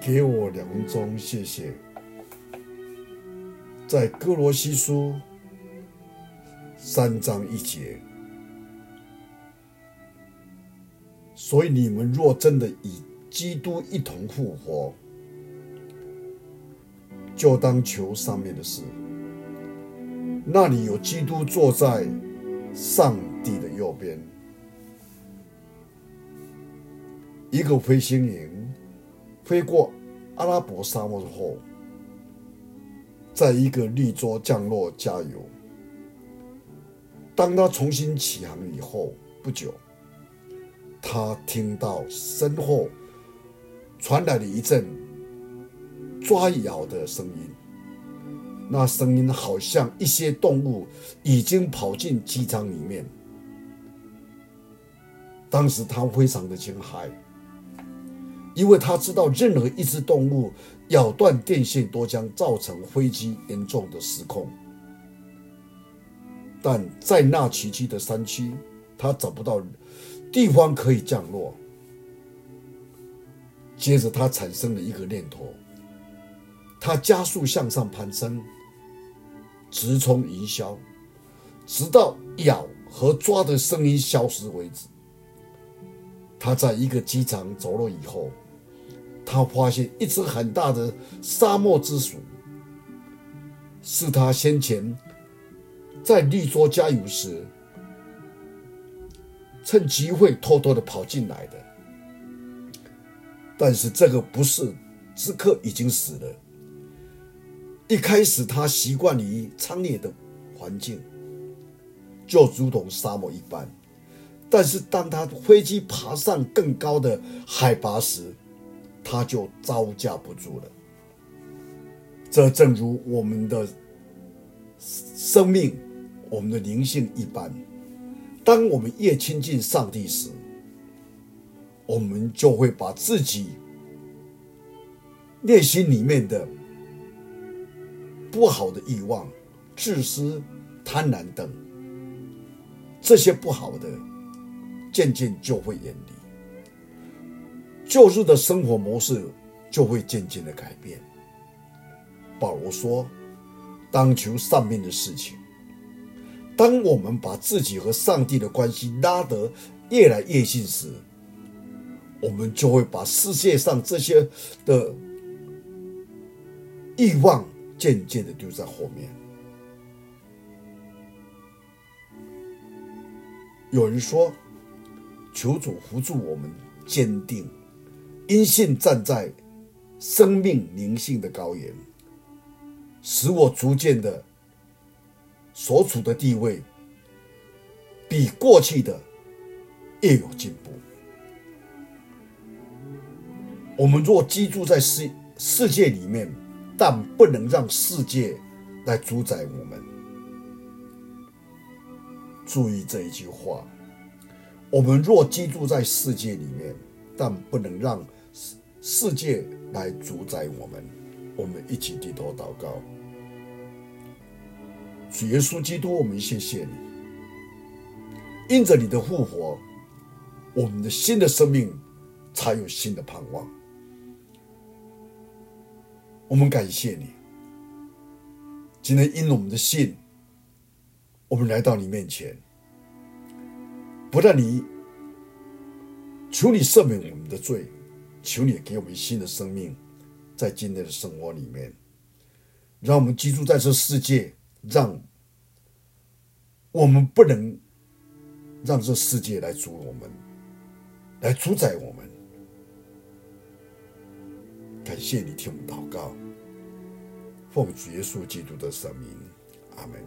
给我两分钟，谢谢。在哥罗西书三章一节，所以你们若真的与基督一同复活，就当求上面的事。那里有基督坐在上帝的右边。一个飞行员飞过阿拉伯沙漠后，在一个绿洲降落加油。当他重新起航以后不久，他听到身后传来了一阵抓咬的声音。那声音好像一些动物已经跑进机舱里面。当时他非常的惊骇。因为他知道，任何一只动物咬断电线都将造成飞机严重的失控。但在那崎岖的山区，他找不到地方可以降落。接着，他产生了一个念头：他加速向上攀升，直冲云霄，直到咬和抓的声音消失为止。他在一个机场走了以后。他发现一只很大的沙漠之鼠，是他先前在绿洲加油时，趁机会偷偷的跑进来的。但是这个不是，此刻已经死了。一开始他习惯于苍野的环境，就如同沙漠一般。但是当他飞机爬上更高的海拔时，他就招架不住了。这正如我们的生命、我们的灵性一般，当我们越亲近上帝时，我们就会把自己内心里面的不好的欲望、自私、贪婪等这些不好的，渐渐就会远离。旧日的生活模式就会渐渐的改变。保罗说：“当求上面的事情。”当我们把自己和上帝的关系拉得越来越近时，我们就会把世界上这些的欲望渐渐的丢在后面。有人说：“求主扶助我们坚定。”因信站在生命灵性的高原，使我逐渐的所处的地位比过去的越有进步。我们若居住在世世界里面，但不能让世界来主宰我们。注意这一句话：我们若居住在世界里面，但不能让。世世界来主宰我们，我们一起低头祷告。主耶稣基督，我们谢谢你，因着你的复活，我们的新的生命才有新的盼望。我们感谢你，今天因我们的信，我们来到你面前，不但你求你赦免我们的罪。求你给我们新的生命，在今天的生活里面，让我们居住在这世界，让我们不能让这世界来主我们，来主宰我们。感谢你听我们祷告，奉耶稣基督的圣名，阿门。